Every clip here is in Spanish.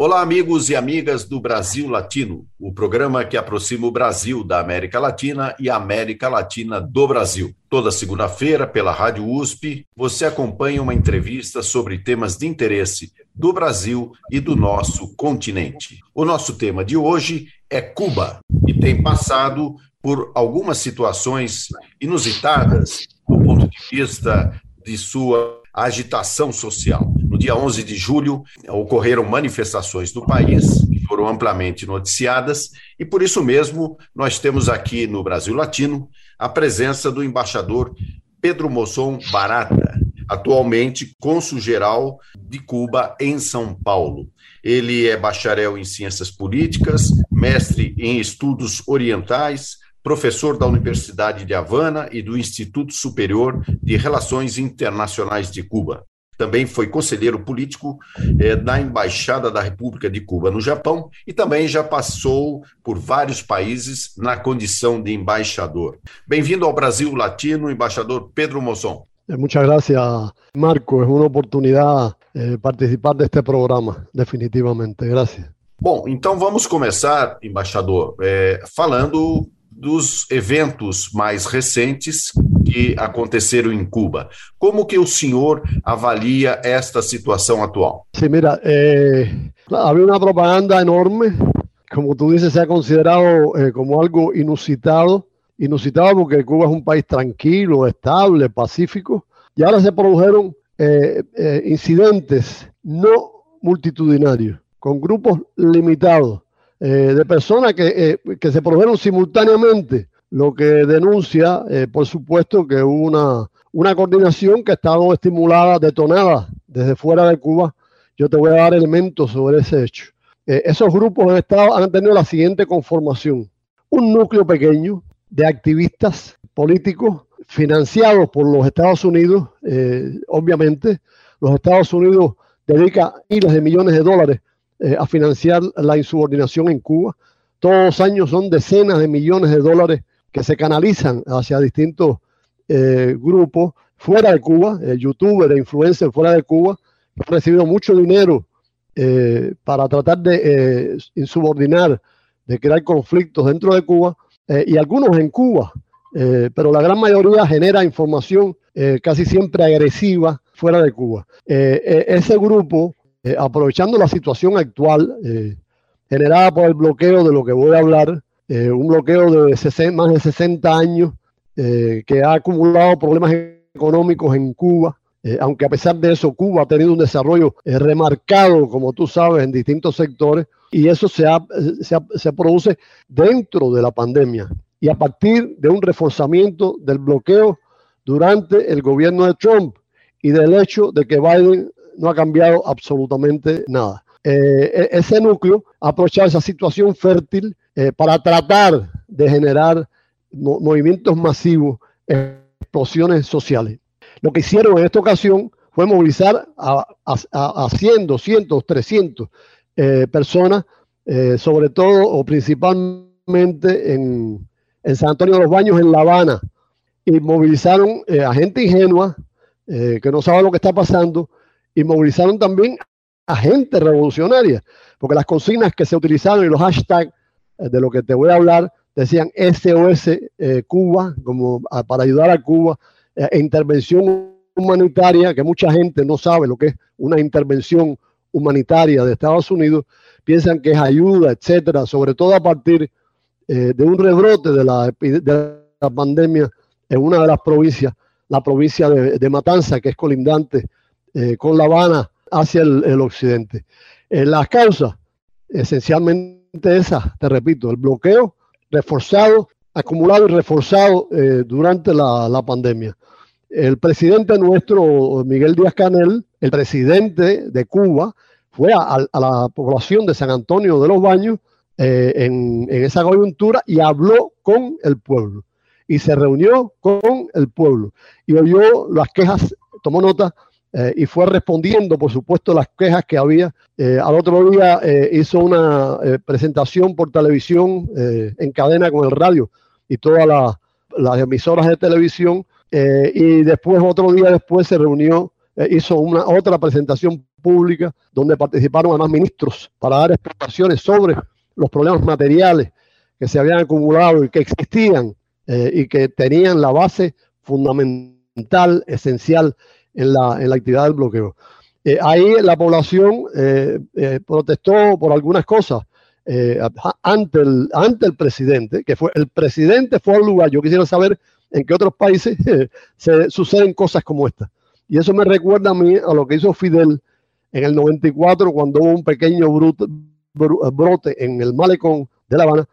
Olá, amigos e amigas do Brasil Latino, o programa que aproxima o Brasil da América Latina e a América Latina do Brasil. Toda segunda-feira, pela Rádio USP, você acompanha uma entrevista sobre temas de interesse do Brasil e do nosso continente. O nosso tema de hoje é Cuba e tem passado por algumas situações inusitadas do ponto de vista de sua agitação social. No dia 11 de julho, ocorreram manifestações no país, que foram amplamente noticiadas, e por isso mesmo nós temos aqui no Brasil Latino a presença do embaixador Pedro Mosson Barata, atualmente cônsul-geral de Cuba em São Paulo. Ele é bacharel em ciências políticas, mestre em estudos orientais, professor da Universidade de Havana e do Instituto Superior de Relações Internacionais de Cuba. Também foi conselheiro político eh, da Embaixada da República de Cuba no Japão e também já passou por vários países na condição de embaixador. Bem-vindo ao Brasil Latino, embaixador Pedro Mosson. Eh, muchas gracias, Marco. Es una oportunidad eh, participar de este programa, definitivamente. Gracias. Bom, então vamos começar, embaixador, é, falando dos eventos mais recentes que aconteceram em Cuba. Como que o senhor avalia esta situação atual? Sí, mira, eh, había una propaganda enorme, como tú dices, se ha considerado eh, como algo inusitado, inusitado porque Cuba es un país tranquilo, estable, pacífico, y ahora se produjeron eh, incidentes no multitudinarios, con grupos limitados eh, de personas que, eh, que, se produjeron simultáneamente, lo que denuncia, eh, por supuesto, que hubo una, una coordinación que ha estado estimulada, detonada desde fuera de Cuba. Yo te voy a dar elementos sobre ese hecho. esos grupos han, estado, han tenido la siguiente conformación. Un núcleo pequeño de activistas políticos financiados por los Estados Unidos, obviamente. Los Estados Unidos dedica miles de millones de dólares eh, a financiar la insubordinación en Cuba. Todos los años son decenas de millones de dólares que se canalizan hacia distintos eh, grupos fuera de Cuba, eh, youtubers e influencers fuera de Cuba, que han recibido mucho dinero para tratar de insubordinar, de crear conflictos dentro de Cuba, y algunos en Cuba, pero la gran mayoría genera información casi siempre agresiva fuera de Cuba. ese grupo eh, aprovechando la situación actual eh, generada por el bloqueo de lo que voy a hablar, eh, un bloqueo de 60, más de 60 años que ha acumulado problemas económicos en Cuba, aunque a pesar de eso Cuba ha tenido un desarrollo remarcado, como tú sabes, en distintos sectores, y eso se, ha, se produce dentro de la pandemia y a partir de un reforzamiento del bloqueo durante el gobierno de Trump y del hecho de que Biden no ha cambiado absolutamente nada. Eh, e, ese núcleo ha aprovechado esa situación fértil eh, para tratar de generar mo movimientos masivos, explosiones sociales. Lo que hicieron en esta ocasión fue movilizar a, a, a 100, 200, 300 eh, personas, sobre todo o principalmente en, en, San Antonio de los Baños, en La Habana, y movilizaron a gente ingenua que no sabe lo que está pasando, y movilizaron también a gente revolucionaria, porque las consignas que se utilizaron y los hashtags eh, de lo que te voy a hablar decían SOS eh, Cuba, como a, para ayudar a Cuba, eh, e intervención humanitaria, que mucha gente no sabe lo que es una intervención humanitaria de Estados Unidos, piensan que es ayuda, etcétera, sobre todo a partir eh, de un rebrote de la, de pandemia en una de las provincias, la provincia de, de Matanza, que es colindante eh, con La Habana hacia el, occidente. Eh, las causas, esencialmente esas, te repito, el bloqueo reforzado, acumulado y reforzado eh, durante la, pandemia. El presidente nuestro, Miguel Díaz Canel, el presidente de Cuba, fue a, la población de San Antonio de los Baños en esa coyuntura y habló con el pueblo y se reunió con el pueblo y oyó las quejas, tomó nota eh, y fue respondiendo, por supuesto, las quejas que había. Eh, al otro día eh, hizo una presentación por televisión en cadena con el radio y todas las emisoras de televisión. y después, otro día después, se reunió, hizo una otra presentación pública donde participaron además ministros para dar explicaciones sobre los problemas materiales que se habían acumulado y que existían y que tenían la base fundamental, esencial en la, en la actividad del bloqueo. Eh, ahí la población eh, eh, protestó por algunas cosas ante, el, ante el presidente, que fue el presidente fue al lugar. Yo quisiera saber en qué otros países se suceden cosas como esta. Y eso me recuerda a mí a lo que hizo Fidel en el 94 cuando hubo un pequeño brote en el malecón de La Habana,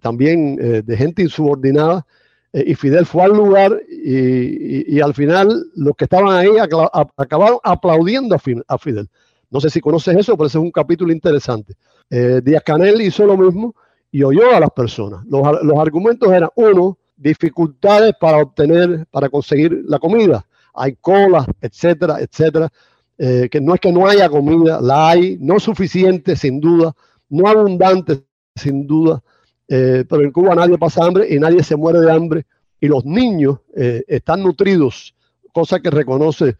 también de gente insubordinada eh, y Fidel fue al lugar y, al final los que estaban ahí acabaron aplaudiendo a, Fidel. No sé si conoces eso, pero ese es un capítulo interesante. Eh, Díaz Canel hizo lo mismo y oyó a las personas. Los, argumentos eran, uno, dificultades para obtener, para conseguir la comida. Hay colas, etcétera, etcétera. Eh, que no es que no haya comida, la hay, no suficiente, sin duda, no abundante, sin duda. Eh, pero en Cuba nadie pasa hambre y nadie se muere de hambre y los niños eh, están nutridos, cosa que reconoce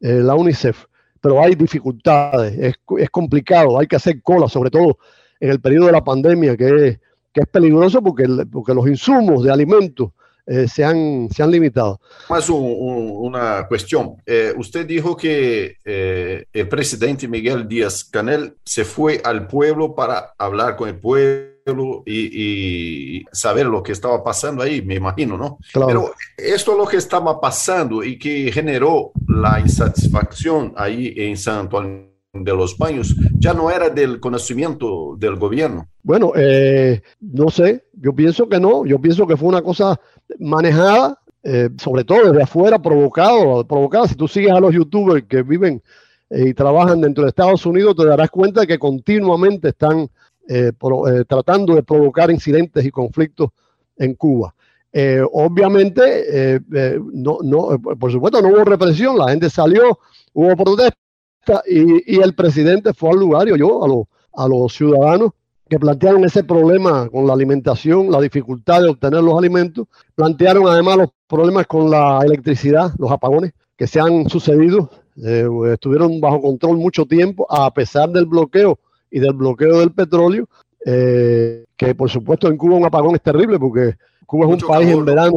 eh, la UNICEF. Pero hay dificultades, es, es, complicado, hay que hacer cola, sobre todo en el periodo de la pandemia, que es, que es peligroso porque, porque los insumos de alimentos eh, se, han, se han limitado. Más una cuestión. Eh, usted dijo que el presidente Miguel Díaz Canel se fue al pueblo para hablar con el pueblo y, saber lo que estaba pasando ahí, me imagino, ¿no? Pero esto es lo que estaba pasando y que generó la insatisfacción ahí en San Antonio de los baños ya no era del conocimiento del gobierno. Bueno, no sé, yo pienso que no, yo pienso que fue una cosa manejada, eh, sobre todo desde afuera, provocado, provocada. Si tú sigues a los youtubers que viven eh, y trabajan dentro de Estados Unidos, te darás cuenta de que continuamente están eh, tratando de provocar incidentes y conflictos en Cuba. obviamente, no, no, por supuesto, no hubo represión, la gente salió, hubo protesta y, el presidente fue al lugar y a, a los ciudadanos que plantearon ese problema con la alimentación, la dificultad de obtener los alimentos. Plantearon además los problemas con la electricidad, los apagones que se han sucedido. Eh, estuvieron bajo control mucho tiempo, a pesar del bloqueo y del bloqueo del petróleo, eh, que por supuesto en Cuba un apagón es terrible porque Cuba es un país en verano.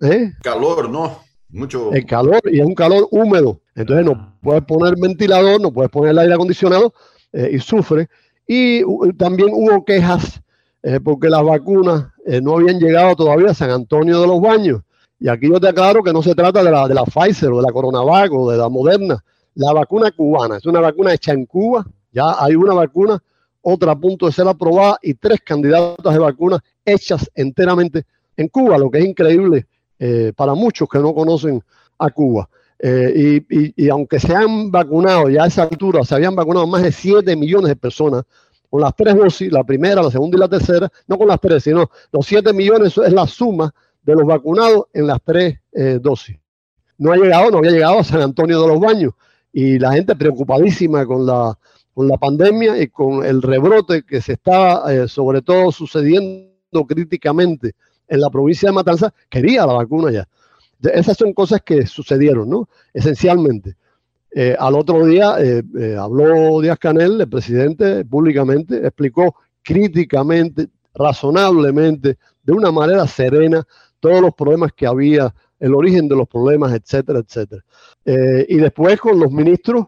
¿eh? Calor, ¿no? Mucho. El calor y es un calor húmedo. Entonces no puedes poner ventilador, no puedes poner el aire acondicionado y sufre. Y también hubo quejas eh, porque las vacunas eh, no habían llegado todavía a San Antonio de los Baños. Y aquí yo te aclaro que no se trata de la, de la Pfizer o de la Coronavac o de la Moderna. La vacuna cubana es una vacuna hecha en Cuba. Ya hay una vacuna, otra a punto de ser aprobada y tres candidatas de vacunas hechas enteramente en Cuba, lo que es increíble eh, para muchos que no conocen a Cuba. y, aunque se han vacunado ya a esa altura, se habían vacunado más de 7 millones de personas con las tres dosis, la primera, la segunda y la tercera, no con las tres, sino los 7 millones es la suma de los vacunados en las tres eh, dosis. No ha llegado, no había llegado a San Antonio de los Baños y la gente preocupadísima con la, con la pandemia y con el rebrote que se está eh, sobre todo sucediendo críticamente en la provincia de Matanzas, quería la vacuna ya. Esas son cosas que sucedieron, ¿no? Esencialmente. Eh, al otro día eh, habló Díaz Canel, el presidente, públicamente, explicó críticamente, razonablemente, de una manera serena, todos los problemas que había, el origen de los problemas, etcétera, etcétera. y después con los ministros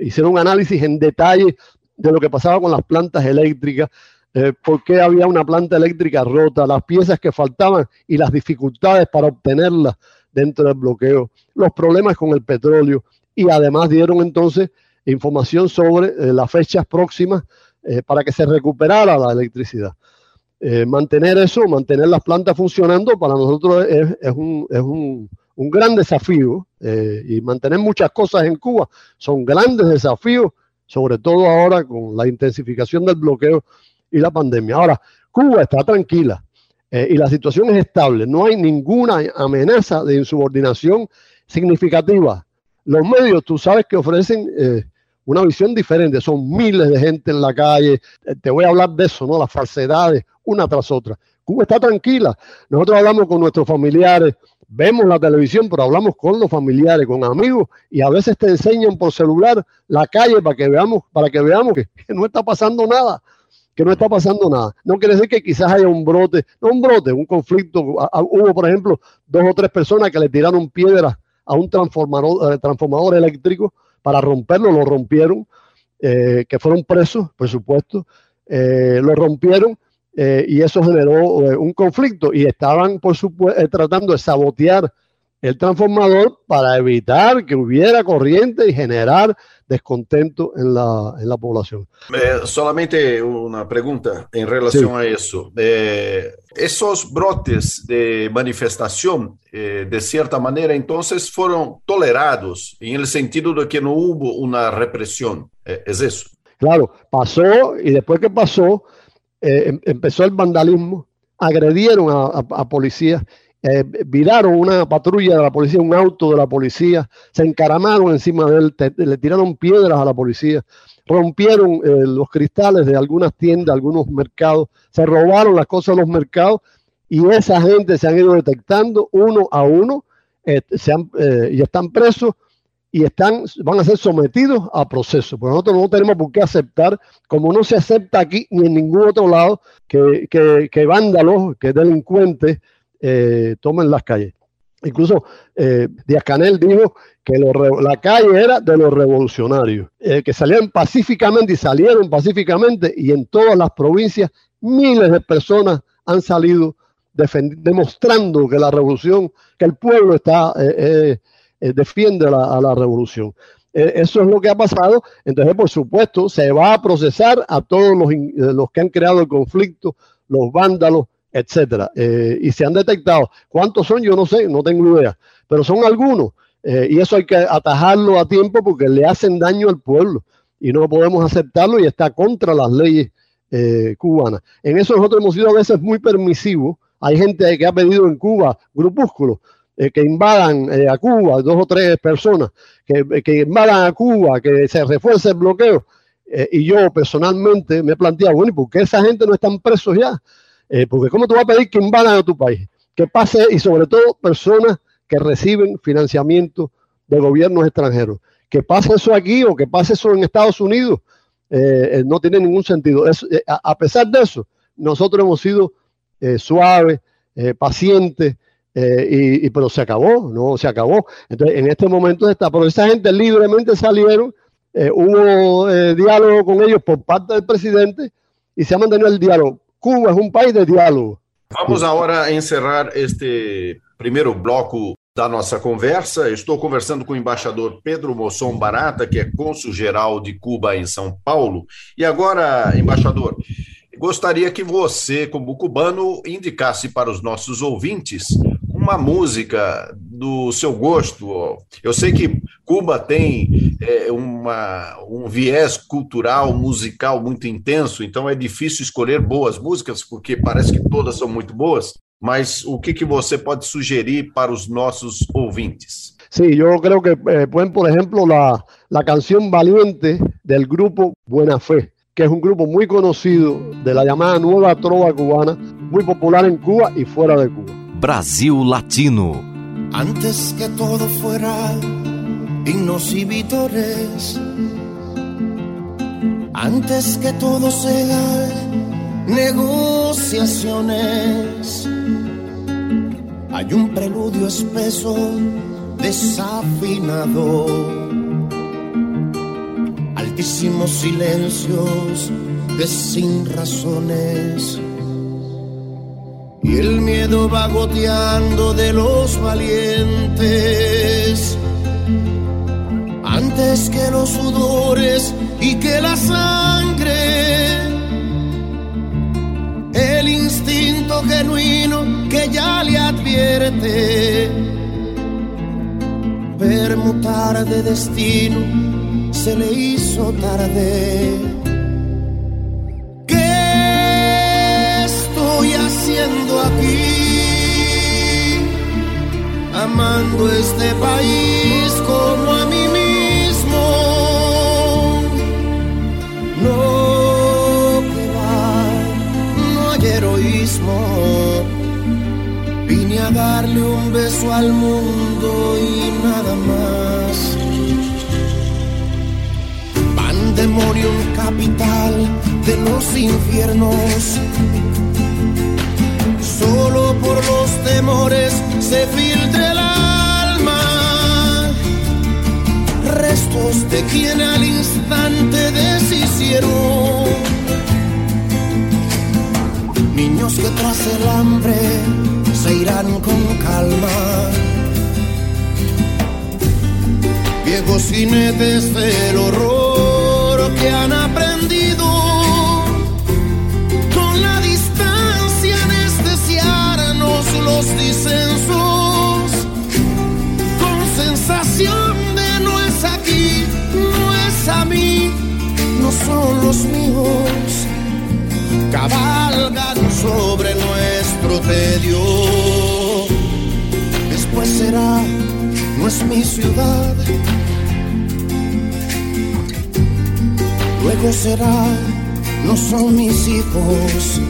hicieron un análisis en detalle de lo que pasaba con las plantas eléctricas, por qué había una planta eléctrica rota, las piezas que faltaban y las dificultades para obtenerlas dentro del bloqueo, los problemas con el petróleo, y además dieron entonces información sobre eh, las fechas próximas eh, para que se recuperara la electricidad. Eh, mantener eso, mantener las plantas funcionando, para nosotros es, un, es un, un, gran desafío y mantener muchas cosas en Cuba son grandes desafíos, sobre todo ahora con la intensificación del bloqueo y la pandemia. Ahora, Cuba está tranquila y la situación es estable, no hay ninguna amenaza de insubordinación significativa los medios, tú sabes que ofrecen eh, una visión diferente, son miles de gente en la calle, eh, te voy a hablar de eso, ¿no? Las falsedades, una tras otra. Cuba está tranquila, nosotros hablamos con nuestros familiares, vemos la televisión, pero hablamos con los familiares, con amigos, y a veces te enseñan por celular la calle para que veamos, para que veamos que, no está pasando nada, que no está pasando nada. No quiere decir que quizás haya un brote, no un brote, un conflicto. Hubo, por ejemplo, dos o tres personas que le tiraron piedras a un transformador, eh, transformador eléctrico para romperlo, lo rompieron, eh, que fueron presos, por supuesto, eh, lo rompieron eh, y eso generó un conflicto y estaban, por supuesto, tratando de sabotear el transformador para evitar que hubiera corriente y generar descontento en la, en la población. solamente una pregunta en relación a eso. Esos brotes de manifestación, de cierta manera, entonces fueron tolerados en el sentido de que no hubo una represión. ¿Es eso? Claro, pasó y después que pasó, eh, em, empezó el vandalismo, agredieron a, policías, eh, viraron una patrulla de la policía, un auto de la policía, se encaramaron encima de él, le tiraron piedras a la policía, rompieron eh, los cristales de algunas tiendas, algunos mercados, se robaron las cosas de los mercados y esa gente se han ido detectando uno a uno se han, y están presos y están, van a ser sometidos a proceso. Porque nosotros no tenemos por qué aceptar, como no se acepta aquí ni en ningún otro lado, que, que, vándalos, que delincuentes eh, tomen las calles. Incluso eh, Díaz Canel dijo que la calle era de los revolucionarios, eh, que salían pacíficamente y salieron pacíficamente y en todas las provincias miles de personas han salido demostrando que la revolución, que el pueblo está eh, defiende a la revolución. Eh, eso es lo que ha pasado. Entonces, por supuesto, se va a procesar a todos los, eh, los que han creado el conflicto, los vándalos, etcétera. y se han detectado. ¿Cuántos son? Yo no sé, no tengo idea. Pero son algunos. y eso hay que atajarlo a tiempo porque le hacen daño al pueblo. Y no podemos aceptarlo y está contra las leyes cubanas. En eso nosotros hemos sido a veces muy permisivos. Hay gente que ha pedido en Cuba grupúsculos eh, que invadan eh, a Cuba, dos o tres personas que, que, invadan a Cuba, que se refuerce el bloqueo. Eh, y yo personalmente me he planteado, bueno, ¿y por qué esa gente no están presos ya? Porque ¿cómo tú vas a pedir que invadan a tu país? Que pase, y sobre todo personas que reciben financiamiento de gobiernos extranjeros. Que pase eso aquí o que pase eso en Estados Unidos, no tiene ningún sentido. a, pesar de eso, nosotros hemos sido suaves, pacientes, eh, y, pero se acabó, no se acabó. Entonces, en este momento está, pero esa gente libremente salieron, eh, hubo eh, diálogo con ellos por parte del presidente y se ha mantenido el diálogo. Cuba es un país de diálogo. Vamos agora a encerrar este primeiro bloco da nossa conversa. Estou conversando com o embaixador Pedro Mosson Barata, que é cônsul-geral de Cuba em São Paulo. E agora, embaixador, gostaria que você, como cubano, indicasse para os nossos ouvintes uma música do seu gosto. Eu sei que Cuba tem é, uma, um viés cultural, musical muito intenso, então é difícil escolher boas músicas, porque parece que todas são muito boas. Mas o que, que você pode sugerir para os nossos ouvintes? Sí, yo creo que eh, pueden, por ejemplo, la, la canción Valiente del grupo Buena Fe, que es un grupo muy conocido de la llamada Nueva Trova Cubana, muy popular en Cuba y fuera de Cuba. Brasil Latino. Antes que todo fuera himnos y antes que todo sea negociaciones, hay un preludio espeso, desafinado, altísimos silencios de sin razones y el miedo va goteando de los valientes. Antes que los sudores y que la sangre el instinto genuino que ya le advierte permutar de destino se le hizo tarde amando este país como a mí mismo. No no hay heroísmo. Vine a darle un beso al mundo y nada más. Pandemonium capital de los infiernos. Solo por los temores se filtra el alma. Restos de quien al instante deshicieron Niños que tras el hambre se irán con calma. Viejos jinetes del horror que han aprendido los míos cabalgan sobre nuestro tedio. Después será, no es mi ciudad. Luego será, no son mis hijos.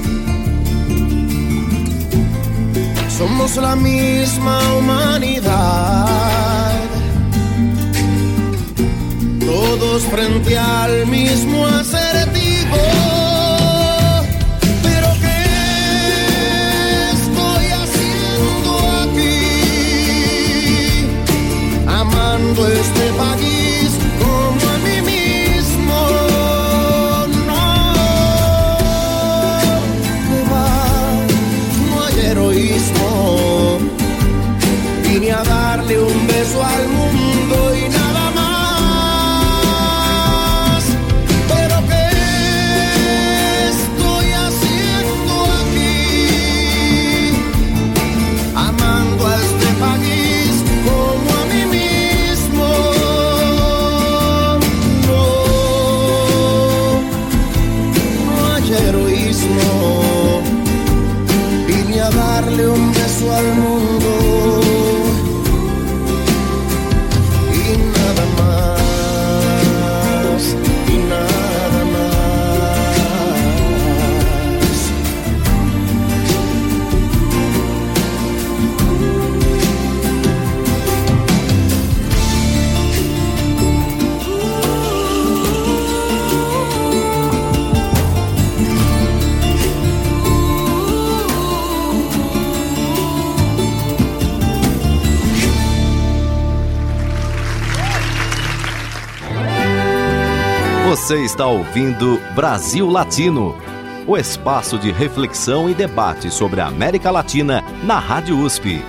Somos la misma humanidad. Todos frente al mismo acertijo. este país Você está ouvindo Brasil Latino, o espaço de reflexão e debate sobre a América Latina na Rádio USP.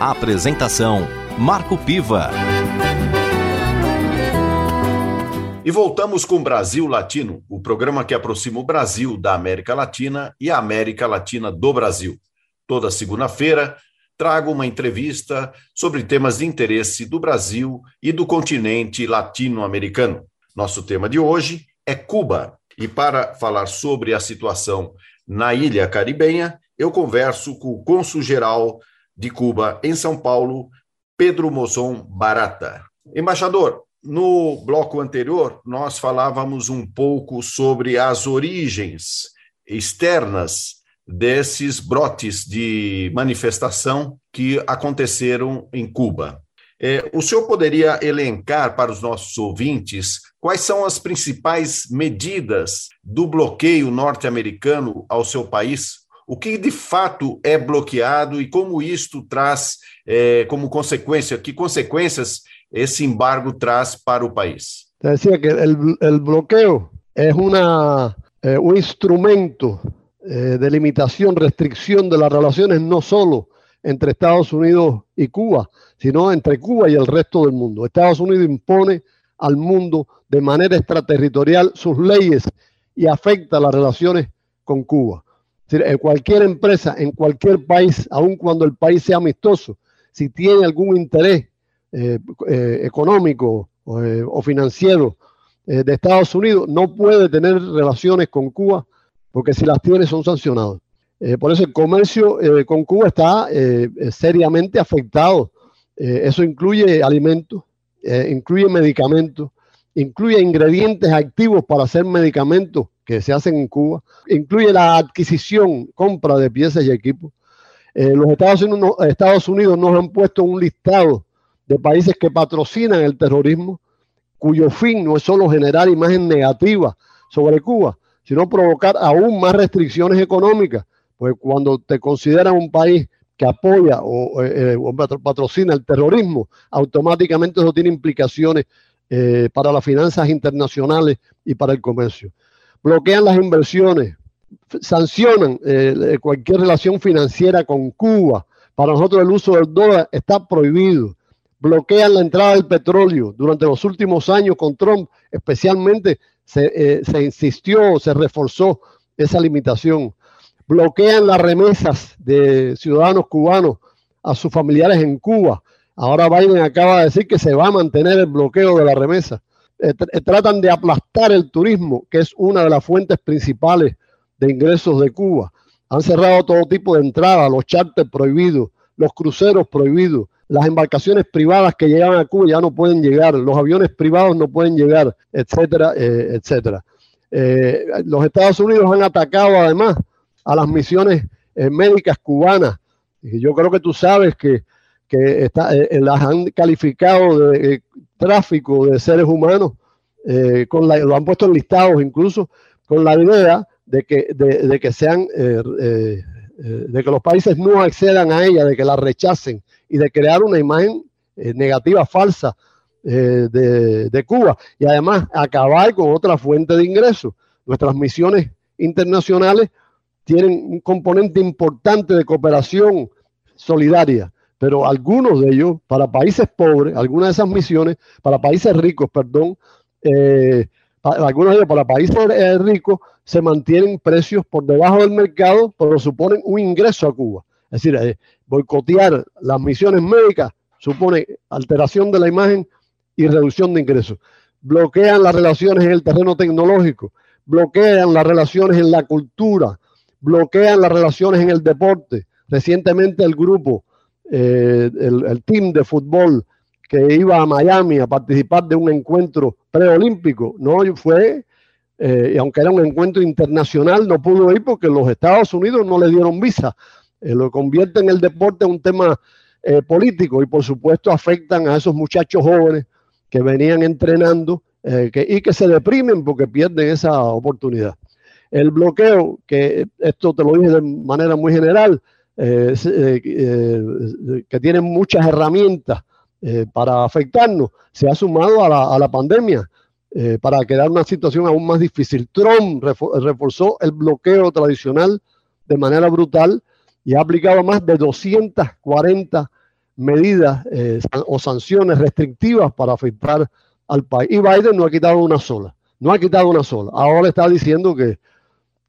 A apresentação: Marco Piva. E voltamos com Brasil Latino, o programa que aproxima o Brasil da América Latina e a América Latina do Brasil. Toda segunda-feira, trago uma entrevista sobre temas de interesse do Brasil e do continente latino-americano. Nosso tema de hoje é Cuba. E para falar sobre a situação na ilha caribenha, eu converso com o cônsul-geral de Cuba em São Paulo, Pedro Mozon Barata. Embaixador, no bloco anterior, nós falávamos um pouco sobre as origens externas desses brotes de manifestação que aconteceram em Cuba. É, o senhor poderia elencar para os nossos ouvintes quais são as principais medidas do bloqueio norte-americano ao seu país? O que de fato é bloqueado e como isto traz é, como consequência, que consequências esse embargo traz para o país? Decía que o bloqueio é uma, eh, um instrumento eh, de limitação, restrição de las relaciones no solo entre Estados Unidos y Cuba, sino entre Cuba y el resto del mundo. Estados Unidos impone al mundo de manera extraterritorial sus leyes y afecta las relaciones con Cuba. en cualquier empresa, en cualquier país, aun cuando el país sea amistoso, si tiene algún interés eh, eh, económico eh, o financiero de Estados Unidos, no puede tener relaciones con Cuba porque si las tiene son sancionados. Por eso el comercio con Cuba está seriamente afectado eh, eso incluye alimentos, eh, incluye medicamentos, incluye ingredientes activos para hacer medicamentos que se hacen en Cuba, incluye la adquisición, compra de piezas y equipos. Eh, los Estados Unidos, Estados Unidos nos han puesto un listado de países que patrocinan el terrorismo, cuyo fin no es solo generar imagen negativa sobre Cuba, sino provocar aún más restricciones económicas, pues cuando te consideran un país que apoya o, eh, eh, patrocina el terrorismo, automáticamente eso tiene implicaciones para las finanzas internacionales y para el comercio. Bloquean las inversiones, sancionan eh, cualquier relación financiera con Cuba. Para nosotros el uso del dólar está prohibido. Bloquean la entrada del petróleo. Durante los últimos años con Trump, especialmente, se, eh, se insistió, se reforzó esa limitación. Bloquean las remesas de ciudadanos cubanos a sus familiares en Cuba. Ahora Biden acaba de decir que se va a mantener el bloqueo de la remesa. Eh, tratan de aplastar el turismo, que es una de las fuentes principales de ingresos de Cuba. Han cerrado todo tipo de entradas, los charters prohibidos, los cruceros prohibidos, las embarcaciones privadas que llegan a Cuba ya no pueden llegar, los aviones privados no pueden llegar, etcétera, eh, etcétera. Eh, los Estados Unidos han atacado además a las misiones eh, médicas cubanas. Y yo creo que tú sabes que, las han calificado de tráfico de seres humanos, con lo han puesto en listados incluso, con la idea de que, de, que sean, eh, eh, eh, de que los países no accedan a ella, de que la rechacen y de crear una imagen negativa falsa de, Cuba y además acabar con otra fuente de ingresos. Nuestras misiones internacionales tienen un componente importante de cooperación solidaria, pero algunos de ellos, para países pobres, algunas de esas misiones, para países ricos, perdón, algunos de ellos para países ricos, se mantienen precios por debajo del mercado, pero suponen un ingreso a Cuba. Es decir, eh, boicotear las misiones médicas supone alteración de la imagen y reducción de ingresos. Bloquean las relaciones en el terreno tecnológico, bloquean las relaciones en la cultura, bloquean las relaciones en el deporte. Recientemente el grupo, eh, el, el team de fútbol que iba a Miami a participar de un encuentro preolímpico, no fue eh, y aunque era un encuentro internacional, no pudo ir porque los Estados Unidos no le dieron visa. Eh, lo convierte en el deporte en un tema eh, político y por supuesto afectan a esos muchachos jóvenes que venían entrenando y que se deprimen porque pierden esa oportunidad. El bloqueo, que esto te lo dije de manera muy general, que tiene muchas herramientas para afectarnos, se ha sumado a la pandemia. Eh, para crear una situación aún más difícil. Trump reforzó el bloqueo tradicional de manera brutal y ha aplicado más de 240 medidas eh, o sanciones restrictivas para afectar al país. Y Biden no ha quitado una sola, no ha quitado una sola. Ahora está diciendo que,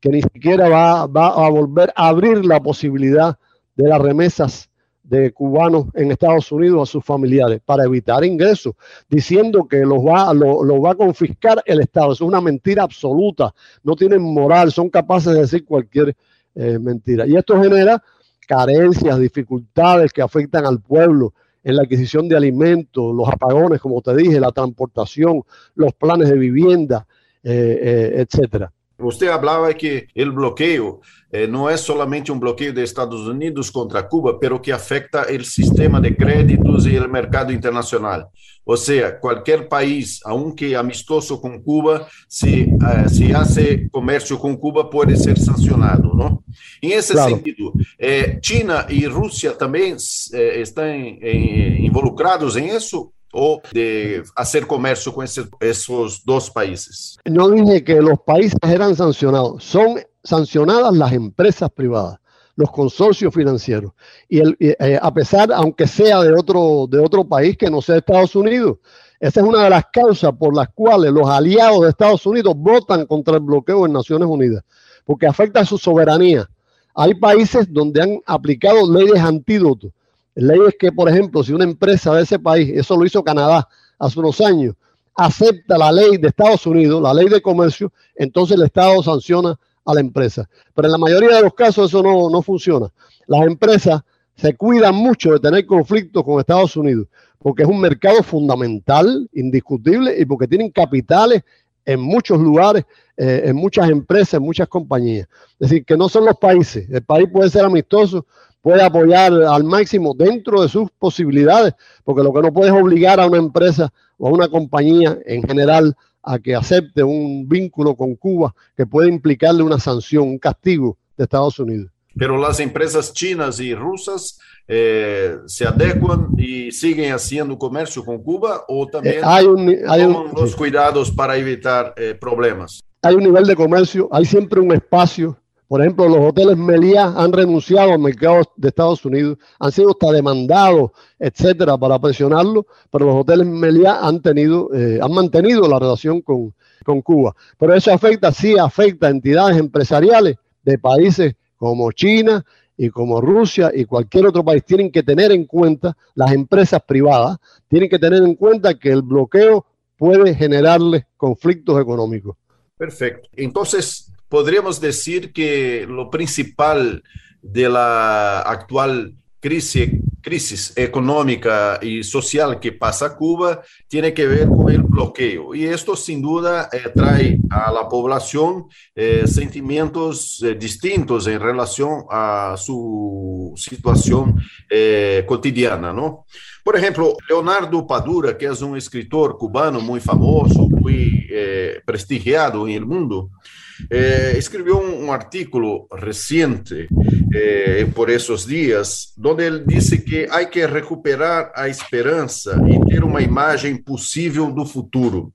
que ni siquiera va, va a volver a abrir la posibilidad de las remesas de cubanos en Estados Unidos a sus familiares para evitar ingresos, diciendo que los va, lo, va a confiscar el Estado. es una mentira absoluta. No tienen moral, son capaces de decir cualquier eh, mentira. Y esto genera carencias, dificultades que afectan al pueblo en la adquisición de alimentos, los apagones, como te dije, la transportación, los planes de vivienda, eh, eh, etcétera. Usted hablaba que el bloqueo eh, no es solamente un bloqueo de Estados Unidos contra Cuba, pero que afecta el sistema de créditos y el mercado internacional. O sea, cualquier país, aunque amistoso con Cuba, si, uh, si hace comercio con Cuba puede ser sancionado, ¿no? En ese claro. sentido, eh, China y Rusia también eh, están eh, involucrados en eso o de hacer comercio con esos dos países? No dije que los países eran sancionados, son sancionadas las empresas privadas, los consorcios financieros. Y, eh, a pesar, aunque sea de otro, de otro país que no sea Estados Unidos, esa es una de las causas por las cuales los aliados de Estados Unidos votan contra el bloqueo en Naciones Unidas, porque afecta a su soberanía. Hay países donde han aplicado leyes antídotos ley es que, por ejemplo, si una empresa de ese país, eso lo hizo Canadá hace unos años, acepta la ley de Estados Unidos, la ley de comercio, entonces el Estado sanciona a la empresa. Pero en la mayoría de los casos eso no, no funciona. Las empresas se cuidan mucho de tener conflictos con Estados Unidos, porque es un mercado fundamental, indiscutible, y porque tienen capitales en muchos lugares, eh, en muchas empresas, en muchas compañías. Es decir, que no son los países. El país puede ser amistoso, puede apoyar al máximo dentro de sus posibilidades, porque lo que no puedes obligar a una empresa o a una compañía en general a que acepte un vínculo con Cuba que puede implicarle una sanción, un castigo de Estados Unidos. Pero las empresas chinas y rusas eh, se adecuan y siguen haciendo comercio con Cuba o también Eh, hay un, hay un- toman los sí. cuidados para evitar eh, problemas. hay un nivel de comercio, hay siempre un espacio. Por ejemplo, los hoteles Meliá han renunciado al mercado de Estados Unidos, han sido hasta demandados, etcétera, para presionarlo, pero los hoteles Meliá han tenido, eh, han mantenido la relación con, con Cuba. Pero eso afecta, sí afecta a entidades empresariales de países como China y como Rusia y cualquier otro país. Tienen que tener en cuenta, las empresas privadas, tienen que tener en cuenta que el bloqueo puede generarles conflictos económicos. Perfecto. Entonces, podríamos decir que lo principal de la actual crisis, económica y social que pasa Cuba tiene que ver con el bloqueo. Y esto sin duda eh, trae a la población eh, sentimientos eh, distintos en relación a su situación eh, cotidiana, ¿no? Por ejemplo, Leonardo Padura, que es un escritor cubano muy famoso, muy eh, prestigiado en el mundo, eh, escribió un, un artículo reciente eh, por esos días, donde él dice que hay que recuperar a esperança e ter uma imagem possível do futuro.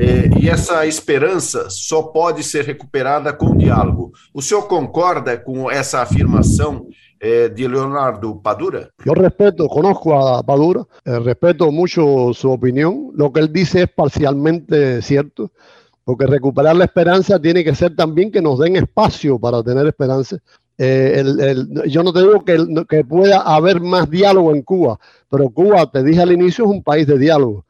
Eh, e essa esperança só pode ser recuperada com diálogo. O senhor concorda com essa afirmação eh, de Leonardo Padura? Yo respeto, conozco a Padura, eh, respeto mucho su opinión. Lo que él dice es parcialmente cierto, porque recuperar la esperanza tiene que ser también que nos den espacio para tener esperanza. Eh, yo no te digo que, pueda haber más diálogo en Cuba, pero Cuba, te dije al inicio, es un país de diálogo.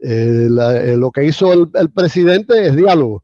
Eh, eh, lo que hizo el, presidente es diálogo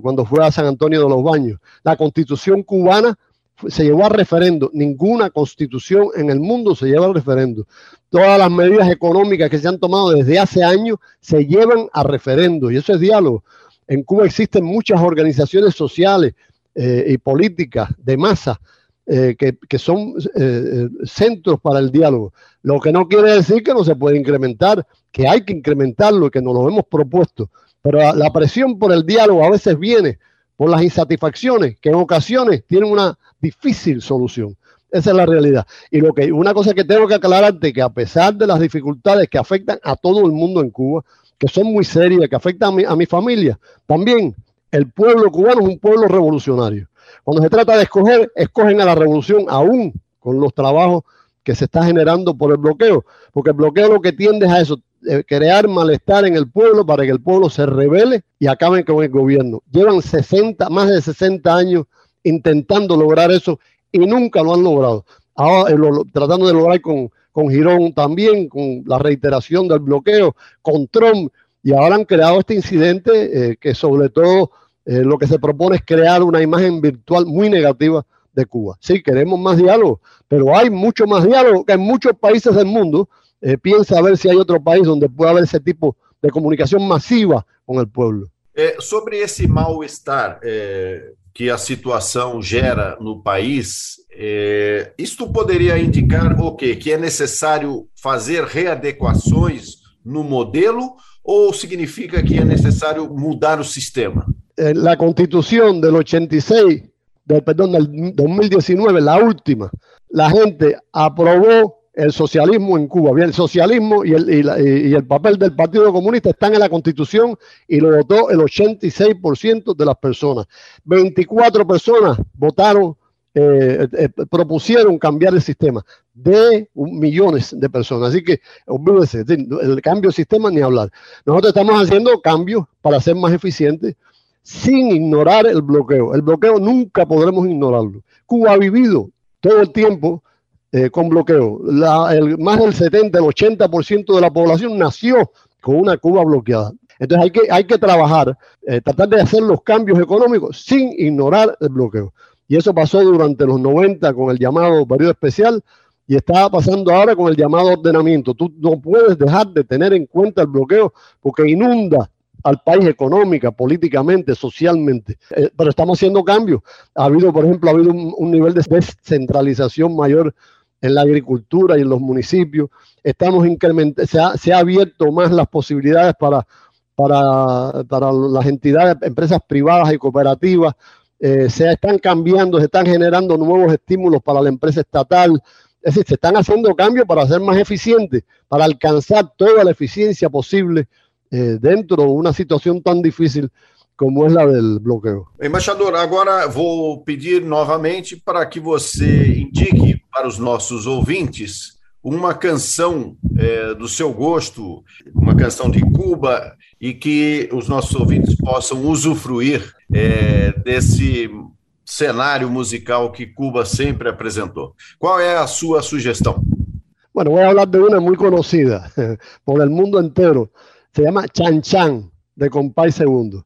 cuando fue a San Antonio de los Baños. La constitución cubana se llevó a referendo. Ninguna constitución en el mundo se lleva al referendo. Todas las medidas económicas que se han tomado desde hace años se llevan a referendo y eso es diálogo. En Cuba existen muchas organizaciones sociales eh, y políticas de masa eh, que, son eh, centros para el diálogo. Lo que no quiere decir que no se puede incrementar, que hay que incrementarlo, que nos lo hemos propuesto. Pero la, la presión por el diálogo a veces viene por las insatisfacciones que en ocasiones tienen una difícil solución. Esa es la realidad. Y lo que una cosa que tengo que aclararte que a pesar de las dificultades que afectan a todo el mundo en Cuba, que son muy serias, que afectan a mi, a mi familia, también el pueblo cubano es un pueblo revolucionario. Cuando se trata de escoger, escogen a la revolución aún con los trabajos que se está generando por el bloqueo, porque el bloqueo lo que tiende es a eso, eh, crear malestar en el pueblo para que el pueblo se revele y acaben con el gobierno. Llevan 60, más de 60 años intentando lograr eso y nunca lo han logrado. Ahora eh, lo- tratando de lograr con, con Girón también, con la reiteración del bloqueo, con Trump, y ahora han creado este incidente eh, que sobre todo eh, lo que se propone es crear una imagen virtual muy negativa de Cuba. Sí, queremos más diálogo, pero hay mucho más diálogo que en muchos países del mundo. Eh, piensa a ver si hay otro país donde pueda haber ese tipo de comunicación masiva con el pueblo. Sobre esse mal-estar é, que a situação gera no país, é, isto poderia indicar o quê? Que é necessário fazer readequações no modelo ou significa que é necessário mudar o sistema? Eh, la constitución del 86, del, perdón, del 2019, la última, la gente aprobó el socialismo en Cuba. Bien, el socialismo y el papel del Partido Comunista están en la constitución y lo votó el 86% de las personas. 24 personas votaron, eh, eh, propusieron cambiar el sistema de millones de personas. Así que, olvídese, el cambio de sistema ni hablar. Nosotros estamos haciendo cambios para ser más eficientes sin ignorar el bloqueo. El bloqueo nunca podremos ignorarlo. Cuba ha vivido todo el tiempo eh, con bloqueo. Más del 70, el 80% de la población nació con una Cuba bloqueada. Entonces hay que, hay que trabajar, tratar de hacer los cambios económicos sin ignorar el bloqueo. Y eso pasó durante los 90 con el llamado periodo especial y está pasando ahora con el llamado ordenamiento. Tú no puedes dejar de tener en cuenta el bloqueo porque inunda al país económica, políticamente, socialmente. Eh, pero estamos haciendo cambios. Ha habido, por ejemplo, ha habido un, nivel de descentralización mayor en la agricultura y en los municipios. Estamos se ha, se ha abierto más las posibilidades para, para, para las entidades, empresas privadas y cooperativas. Eh, se están cambiando, se están generando nuevos estímulos para la empresa estatal. Es decir, se están haciendo cambios para ser más eficientes, para alcanzar toda la eficiencia posible eh, dentro de una situación tan difícil como é a del bloqueio. Embaixador, agora vou pedir novamente para que você indique para os nossos ouvintes uma canção é, do seu gosto, uma canção de Cuba, e que os nossos ouvintes possam usufruir é, desse cenário musical que Cuba sempre apresentou. Qual é a sua sugestão? Bueno, voy a hablar de una muy conocida por el mundo entero. Se llama Chan Chan, de Compay Segundo.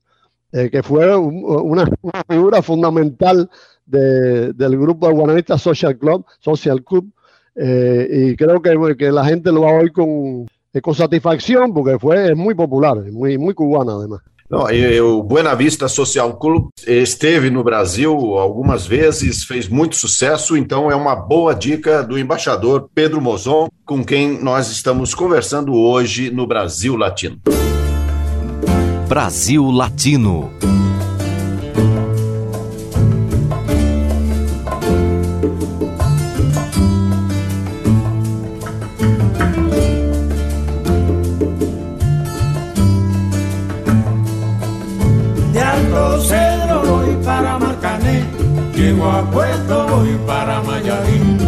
Eh, que fue una, figura fundamental del grupo de Guananita Social Club, Social Club, eh, y creo que, que, la gente lo va a oír con, eh, con satisfacción porque fue muy popular, muy, muy cubana además. Não, o Buena Vista Social Club esteve no Brasil algumas vezes, fez muito sucesso, então é uma boa dica do embaixador Pedro Mozon, com quem nós estamos conversando hoje no Brasil Latino. Brasil Latino. A Puerto voy para Mayarín.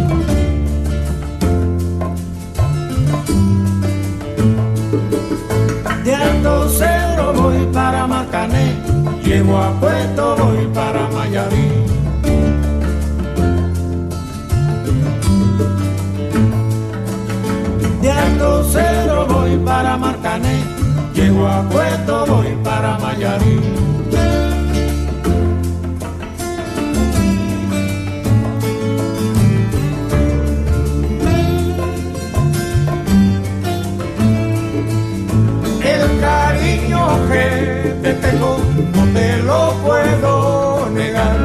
De Alto Cedro voy para Marcané, llego a Puerto, voy para Mayarí. De Alto Cero voy para Marcané, llego a Puerto, voy para Mayarí. Que te tengo, no te lo puedo negar.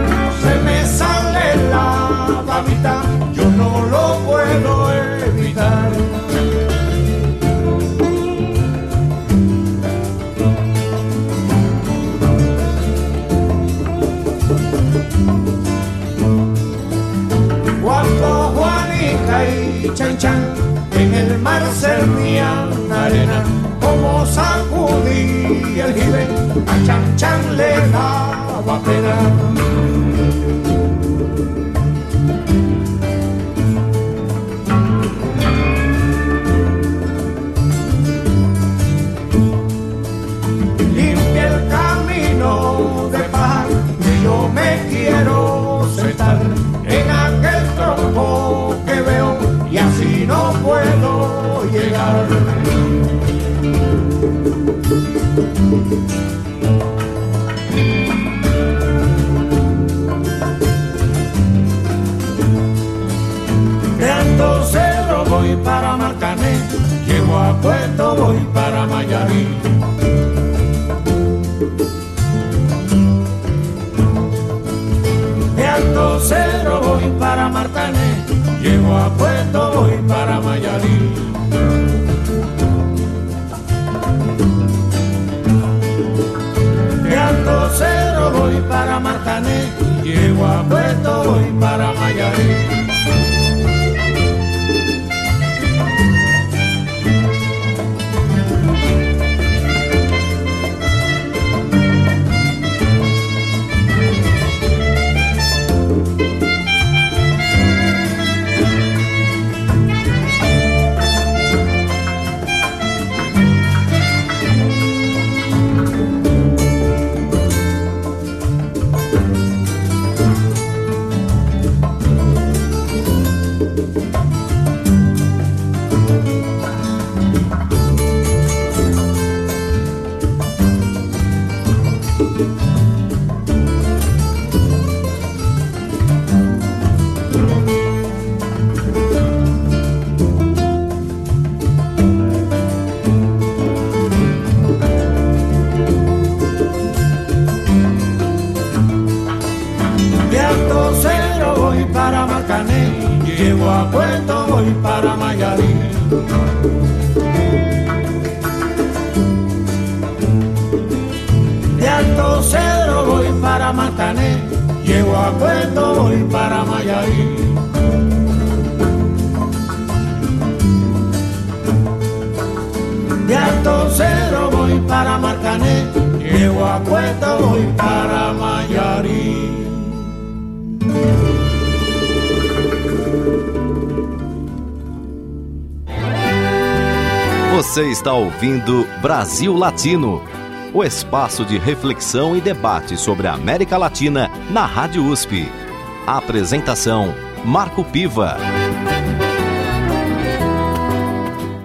Está ouvindo Brasil Latino, o espaço de reflexão e debate sobre a América Latina na Rádio USP. A apresentação: Marco Piva.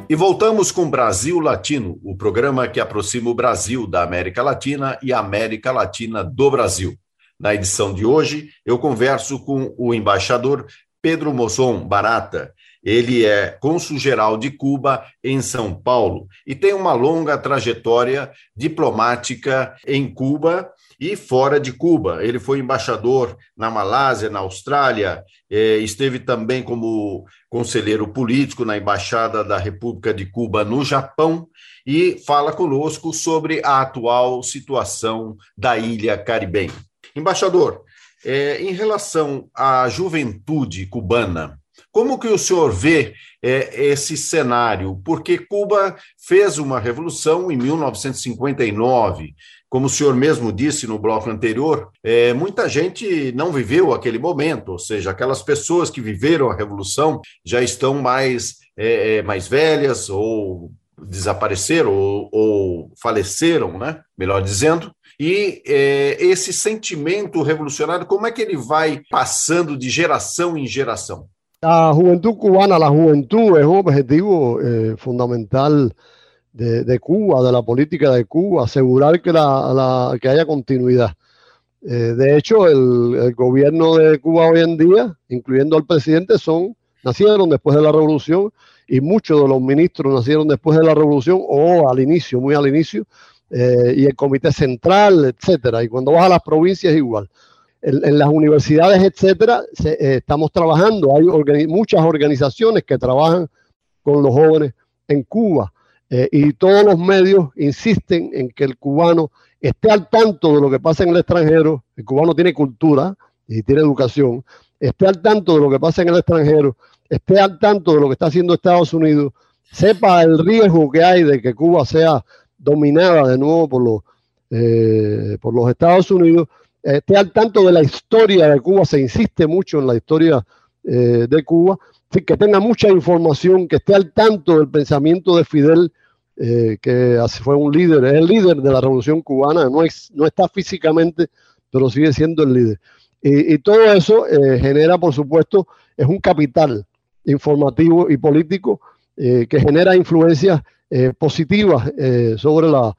E voltamos com Brasil Latino, o programa que aproxima o Brasil da América Latina e a América Latina do Brasil. Na edição de hoje, eu converso com o embaixador Pedro Mosson Barata, ele é cônsul-geral de Cuba em São Paulo e tem uma longa trajetória diplomática em Cuba e fora de Cuba. Ele foi embaixador na Malásia, na Austrália, eh, esteve também como conselheiro político na Embaixada da República de Cuba no Japão e fala conosco sobre a atual situação da ilha caribenha. Embaixador, eh, em relação à juventude cubana, como que o senhor vê é, esse cenário? Porque Cuba fez uma revolução em 1959. Como o senhor mesmo disse no bloco anterior, é, muita gente não viveu aquele momento, ou seja, aquelas pessoas que viveram a revolução já estão mais, é, é mais velhas ou desapareceram ou, ou, faleceram, né? melhor dizendo. E é, esse sentimento revolucionário, como é que ele vai passando de geração em geração? La juventud cubana, la juventud es un objetivo eh, fundamental de, Cuba, de la política de Cuba, asegurar que, la, que haya continuidad. Eh, de hecho, el, gobierno de Cuba hoy en día, incluyendo al presidente, son nacieron después de la revolución y muchos de los ministros nacieron después de la revolución o al inicio, muy al inicio, eh, y el comité central, etcétera. Y cuando vas a las provincias igual en, las universidades, etcétera, eh, estamos trabajando. Hay muchas organizaciones que trabajan con los jóvenes en Cuba eh, y todos los medios insisten en que el cubano esté al tanto de lo que pasa en el extranjero. El cubano tiene cultura y tiene educación. Esté al tanto de lo que pasa en el extranjero. Esté al tanto de lo que está haciendo Estados Unidos. Sepa el riesgo que hay de que Cuba sea dominada de nuevo por los, eh, por los Estados Unidos esté al tanto de la historia de Cuba, se insiste mucho en la historia eh, de Cuba, que tenga mucha información, que esté al tanto del pensamiento de Fidel, eh, que fue un líder, es el líder de la revolución cubana, no, es, no está físicamente, pero sigue siendo el líder. Y, todo eso eh, genera, por supuesto, es un capital informativo y político que genera influencias positivas sobre la,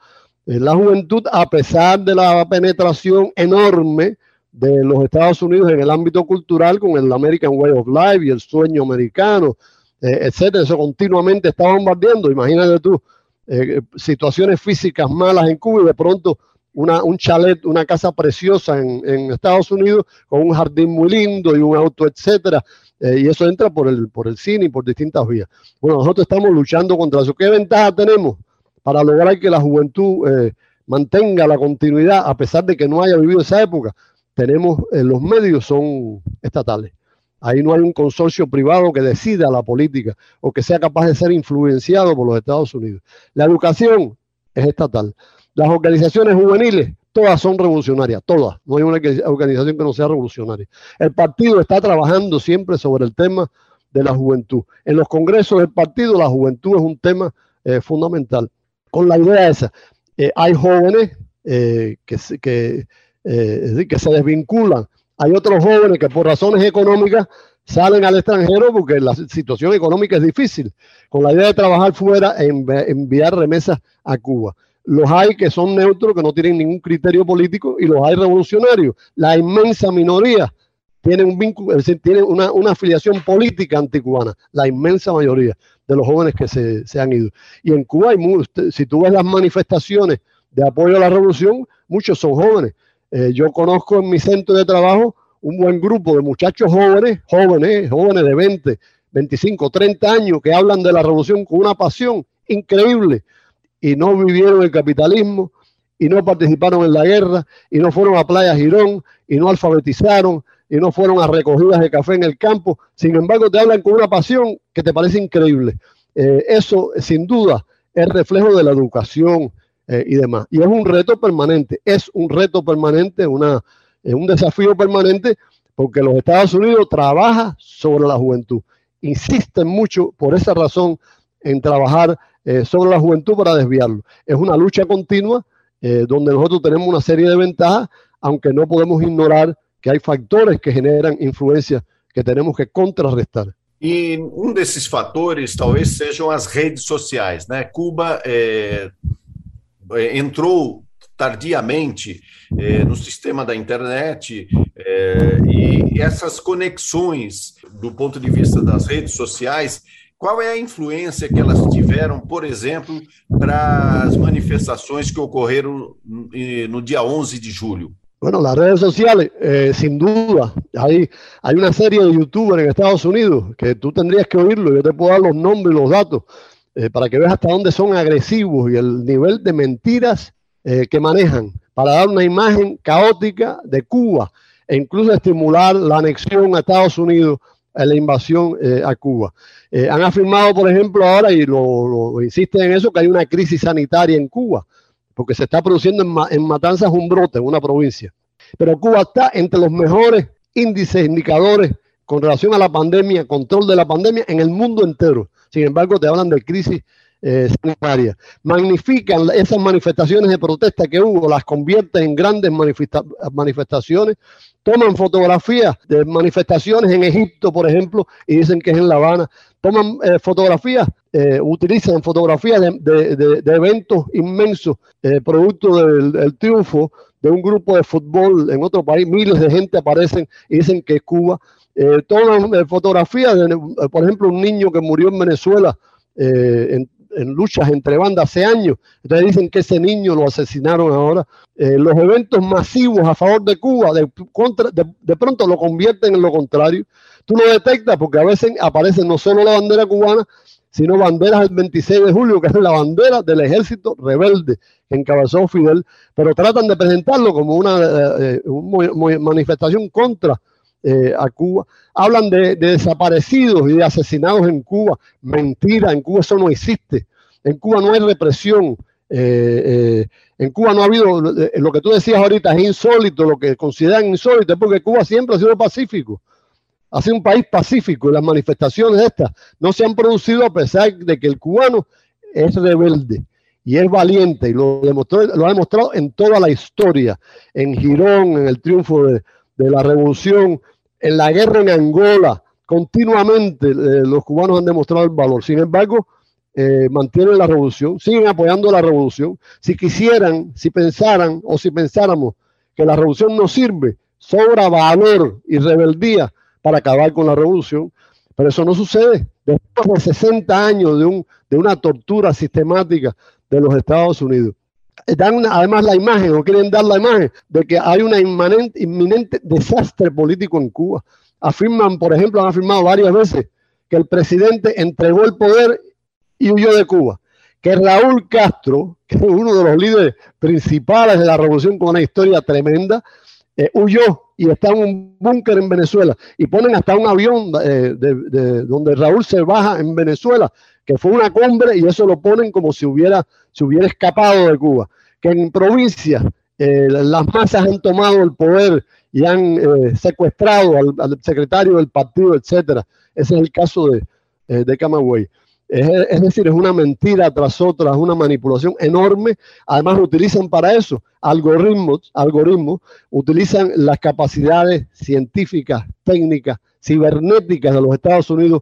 la juventud, a pesar de la penetración enorme de los Estados Unidos en el ámbito cultural con el American Way of Life y el sueño americano, eh, etcétera, eso continuamente está bombardeando. Imagínate tú, eh, situaciones físicas malas en Cuba y de pronto una, un chalet, una casa preciosa en, Estados Unidos con un jardín muy lindo y un auto, etcétera. Eh, y eso entra por el, por el cine y por distintas vías. Bueno, nosotros estamos luchando contra eso. ¿Qué ventaja tenemos? Para lograr que la juventud eh, mantenga la continuidad, a pesar de que no haya vivido esa época. Tenemos, eh, los medios son estatales. Ahí no hay un consorcio privado que decida la política o que sea capaz de ser influenciado por los Estados Unidos. La educación es estatal. Las organizaciones juveniles, todas son revolucionarias, todas. No hay una organización que no sea revolucionaria. El partido está trabajando siempre sobre el tema de la juventud. En los congresos del partido, la juventud es un tema eh, fundamental con la idea esa. Eh, hay jóvenes eh, que, que, eh, que se desvinculan. Hay otros jóvenes que por razones económicas salen al extranjero porque la situación económica es difícil, con la idea de trabajar fuera e enviar remesas a Cuba. Los hay que son neutros, que no tienen ningún criterio político, y los hay revolucionarios. La inmensa minoría tienen un vínculo, tienen una, una afiliación política anticubana, la inmensa mayoría de los jóvenes que se, han ido. Y en Cuba hay, si tú ves las manifestaciones de apoyo a la revolución, muchos son jóvenes. Eh, yo conozco en mi centro de trabajo un buen grupo de muchachos jóvenes, jóvenes, jóvenes de 20, 25, 30 años que hablan de la revolución con una pasión increíble y no vivieron el capitalismo y no participaron en la guerra y no fueron a Playa Girón y no alfabetizaron y no fueron a recogidas de café en el campo. Sin embargo, te hablan con una pasión que te parece increíble. Eh, eso, sin duda, es reflejo de la educación eh, y demás. Y es un reto permanente, es un reto permanente, una, un desafío permanente, porque los Estados Unidos trabaja sobre la juventud. Insisten mucho por esa razón en trabajar eh, sobre la juventud para desviarlo. Es una lucha continua donde nosotros tenemos una serie de ventajas, aunque no podemos ignorar que hay factores que generan influencia que tenemos que contrarrestar. E um desses fatores talvez sejam as redes sociais. Né? Cuba é, entrou tardiamente é, no sistema da internet e essas conexões do ponto de vista das redes sociais, qual é a influência que elas tiveram, por exemplo, para as manifestações que ocorreram no, no dia 11 de julho? Bueno, las redes sociales, eh, sin duda, hay, hay una serie de youtubers en Estados Unidos que tú tendrías que oírlo, yo te puedo dar los nombres y los datos eh, para que veas hasta dónde son agresivos y el nivel de mentiras eh, que manejan para dar una imagen caótica de Cuba e incluso estimular la anexión a Estados Unidos, a la invasión a Cuba. han afirmado, por ejemplo, ahora, y lo, lo insisten en eso, que hay una crisis sanitaria en Cuba porque se está produciendo en, Matanzas un brote, en una provincia. Pero Cuba está entre los mejores índices, indicadores con relación a la pandemia, control de la pandemia en el mundo entero. Sin embargo, te hablan de crisis eh, sanitaria. Magnifican esas manifestaciones de protesta que hubo, las convierten en grandes manifestaciones. Toman fotografías de manifestaciones en Egipto, por ejemplo, y dicen que es en La Habana. Toman eh, fotografías eh, utilizan fotografías de, eventos inmensos, eh, producto del, triunfo de un grupo de fútbol en otro país. Miles de gente aparecen y dicen que es Cuba. Eh, todas las fotografías, de, por ejemplo, un niño que murió en Venezuela en, luchas entre bandas hace años. Entonces dicen que ese niño lo asesinaron ahora. los eventos masivos a favor de Cuba, de, contra, de, pronto lo convierten en lo contrario. Tú lo detectas porque a veces aparece no solo la bandera cubana, sino banderas del 26 de julio, que es la bandera del ejército rebelde que encabezó Fidel, pero tratan de presentarlo como una, eh, eh, manifestación contra eh, a Cuba. Hablan de, desaparecidos y de asesinados en Cuba. Mentira, en Cuba eso no existe. En Cuba no hay represión. en Cuba no ha habido, lo que tú decías ahorita es insólito, lo que consideran insólito, porque Cuba siempre ha sido pacífico ha sido un país pacífico y las manifestaciones estas no se han producido a pesar de que el cubano es rebelde y es valiente y lo, demostró, lo ha demostrado en toda la historia, en Girón, en el triunfo de, la revolución, en la guerra en Angola, continuamente eh, los cubanos han demostrado el valor. Sin embargo, eh, mantienen la revolución, siguen apoyando la revolución. Si quisieran, si pensaran o si pensáramos que la revolución no sirve, sobra valor y rebeldía para acabar con la revolución, pero eso no sucede. Después de 60 años de, un, de una tortura sistemática de los Estados Unidos. Dan además la imagen, o quieren dar la imagen, de que hay un inminente, inminente desastre político en Cuba. Afirman, por ejemplo, han afirmado varias veces que el presidente entregó el poder y huyó de Cuba. Que Raúl Castro, que es uno de los líderes principales de la revolución con una historia tremenda, eh, huyó y está en un búnker en Venezuela y ponen hasta un avión eh, de, donde Raúl se baja en Venezuela, que fue una cumbre y eso lo ponen como si hubiera, si hubiera escapado de Cuba. Que en provincias eh, las masas han tomado el poder y han secuestrado al, secretario del partido, etcétera. Ese es el caso de, de Camagüey. Es, decir, es una mentira tras otra, es una manipulación enorme. Además, utilizan para eso algoritmos, algoritmos, utilizan las capacidades científicas, técnicas, cibernéticas de los Estados Unidos,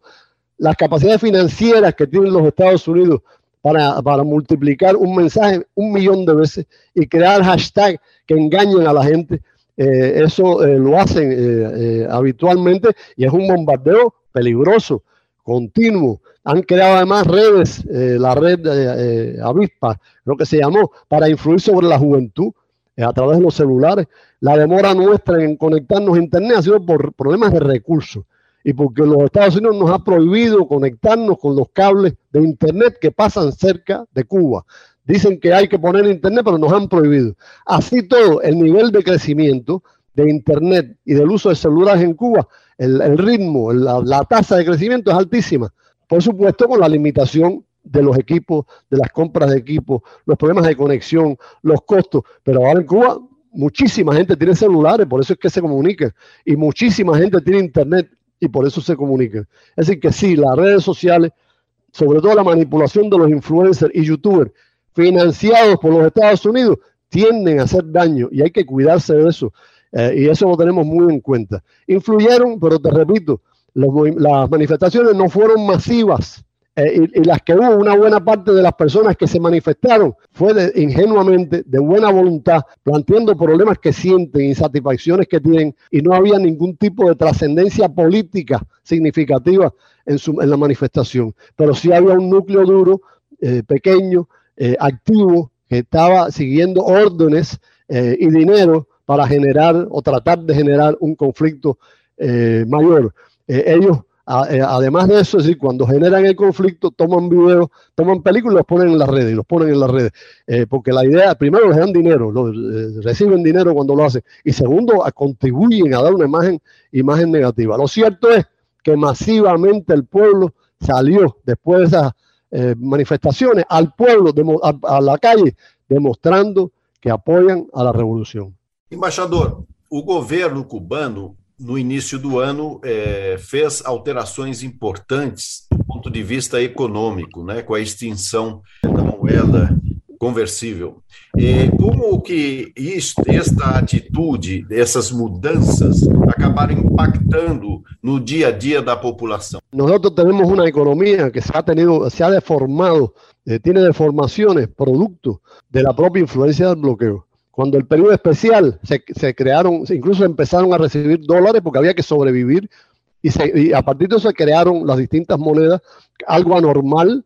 las capacidades financieras que tienen los Estados Unidos para, multiplicar un mensaje un millón de veces y crear hashtags que engañen a la gente. Eh, eso eh, lo hacen eh, habitualmente y es un bombardeo peligroso, continuo han creado además redes, eh, la red eh, Avispa, lo que se llamó, para influir sobre la juventud. eh, a través de los celulares. La demora nuestra en conectarnos a Internet ha sido por problemas de recursos y porque los Estados Unidos nos ha prohibido conectarnos con los cables de Internet que pasan cerca de Cuba. Dicen que hay que poner Internet, pero nos han prohibido. Así todo, el nivel de crecimiento de Internet y del uso de celulares en Cuba, el, ritmo, la, tasa de crecimiento es altísima. Por supuesto, con la limitación de los equipos, de las compras de equipos, los problemas de conexión, los costos. Pero ahora en Cuba muchísima gente tiene celulares, por eso es que se comunican. Y muchísima gente tiene internet y por eso se comunican. Es decir, que sí, las redes sociales, sobre todo la manipulación de los influencers y youtubers financiados por los Estados Unidos, tienden a hacer daño y hay que cuidarse de eso. Eh, y eso lo tenemos muy en cuenta. Influyeron, pero te repito, las manifestaciones no fueron masivas. Eh, y, las que hubo, una buena parte de las personas que se manifestaron fue ingenuamente, de buena voluntad, planteando problemas que sienten, insatisfacciones que tienen, y no había ningún tipo de trascendencia política significativa en, su, en la manifestación. Pero sí había un núcleo duro, eh, pequeño, activo, que estaba siguiendo órdenes y dinero para generar o tratar de generar un conflicto eh, mayor. Eh, ellos, eh, además de eso, es decir, cuando generan el conflicto, toman videos, toman películas los ponen en las redes, y los ponen en las redes. porque la idea, primero, les dan dinero, reciben dinero cuando lo hacen, y segundo, contribuyen a dar una imagen, imagen negativa. Lo cierto es que masivamente el pueblo salió después de esas manifestaciones al pueblo, a la calle, demostrando que apoyan a la revolución. Embaixador, o governo cubano, no início do ano, é, fez alterações importantes do ponto de vista econômico, né, com a extinção da moeda conversível. E como que isto, esta atitude, essas mudanças, acabaram impactando no dia a dia da população? Nós temos uma economia que se ha tenido, se ha deformado, eh, tiene deformaciones producto de la propia influencia del bloqueo. Cuando el periodo especial se, crearon, incluso empezaron a recibir dólares porque había que sobrevivir y, a partir de eso se crearon las distintas monedas, algo anormal